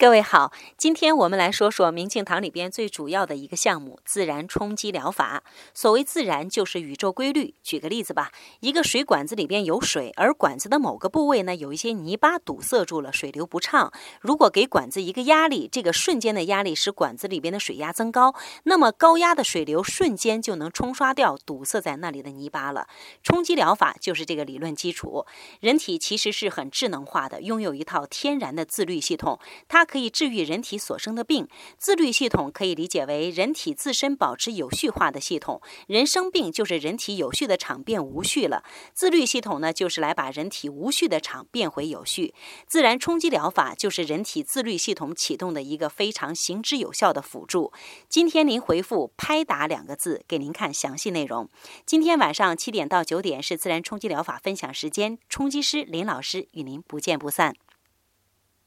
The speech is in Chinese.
各位好，今天我们来说说明镜堂里边最主要的一个项目——自然冲击疗法。所谓自然，就是宇宙规律。举个例子吧，一个水管子里边有水，而管子的某个部位呢有一些泥巴堵塞住了，水流不畅。如果给管子一个压力，这个瞬间的压力使管子里边的水压增高，那么高压的水流瞬间就能冲刷掉堵塞在那里的泥巴了。冲击疗法就是这个理论基础。人体其实是很智能化的，拥有一套天然的自律系统，它。可以治愈人体所生的病，自律系统可以理解为人体自身保持有序化的系统。人生病就是人体有序的场变无序了，自律系统呢就是来把人体无序的场变回有序。自然冲击疗法就是人体自律系统启动的一个非常行之有效的辅助。今天您回复“拍打”两个字，给您看详细内容。今天晚上七点到九点是自然冲击疗法分享时间，冲击师林老师与您不见不散。